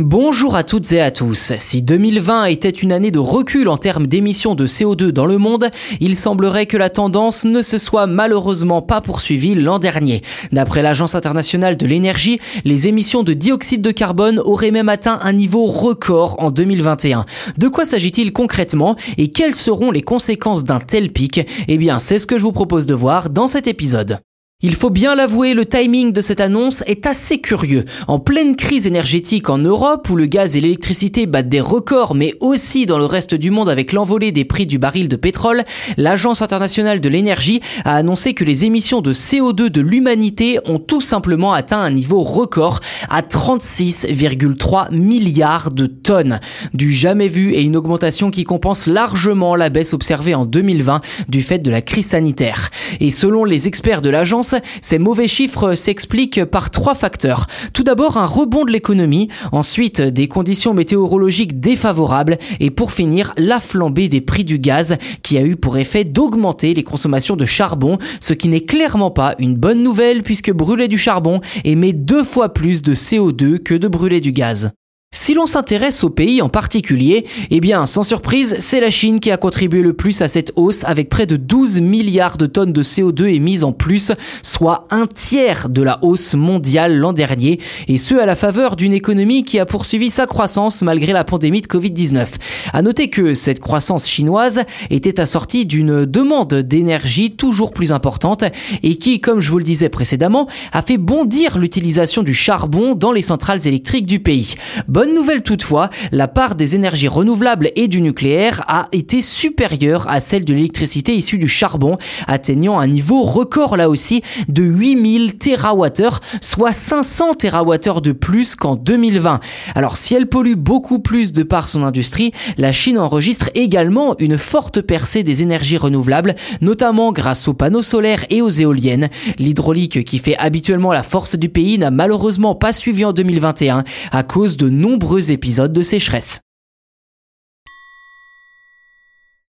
Bonjour à toutes et à tous. Si 2020 était une année de recul en termes d'émissions de CO2 dans le monde, il semblerait que la tendance ne se soit malheureusement pas poursuivie l'an dernier. D'après l'Agence internationale de l'énergie, les émissions de dioxyde de carbone auraient même atteint un niveau record en 2021. De quoi s'agit-il concrètement et quelles seront les conséquences d'un tel pic? Eh bien, c'est ce que je vous propose de voir dans cet épisode. Il faut bien l'avouer, le timing de cette annonce est assez curieux. En pleine crise énergétique en Europe, où le gaz et l'électricité battent des records, mais aussi dans le reste du monde avec l'envolée des prix du baril de pétrole, l'Agence internationale de l'énergie a annoncé que les émissions de CO2 de l'humanité ont tout simplement atteint un niveau record à 36,3 milliards de tonnes. Du jamais vu et une augmentation qui compense largement la baisse observée en 2020 du fait de la crise sanitaire. Et selon les experts de l'agence, ces mauvais chiffres s'expliquent par trois facteurs. Tout d'abord, un rebond de l'économie, ensuite des conditions météorologiques défavorables et pour finir, la flambée des prix du gaz qui a eu pour effet d'augmenter les consommations de charbon, ce qui n'est clairement pas une bonne nouvelle puisque brûler du charbon émet deux fois plus de CO2 que de brûler du gaz. Si l'on s'intéresse au pays en particulier, eh bien, sans surprise, c'est la Chine qui a contribué le plus à cette hausse avec près de 12 milliards de tonnes de CO2 émises en plus, soit un tiers de la hausse mondiale l'an dernier, et ce à la faveur d'une économie qui a poursuivi sa croissance malgré la pandémie de Covid-19. À noter que cette croissance chinoise était assortie d'une demande d'énergie toujours plus importante et qui, comme je vous le disais précédemment, a fait bondir l'utilisation du charbon dans les centrales électriques du pays. Nouvelle toutefois, la part des énergies renouvelables et du nucléaire a été supérieure à celle de l'électricité issue du charbon, atteignant un niveau record là aussi de 8000 TWh, soit 500 TWh de plus qu'en 2020. Alors si elle pollue beaucoup plus de par son industrie, la Chine enregistre également une forte percée des énergies renouvelables, notamment grâce aux panneaux solaires et aux éoliennes. L'hydraulique qui fait habituellement la force du pays n'a malheureusement pas suivi en 2021 à cause de nombreux nombreux épisodes de sécheresse.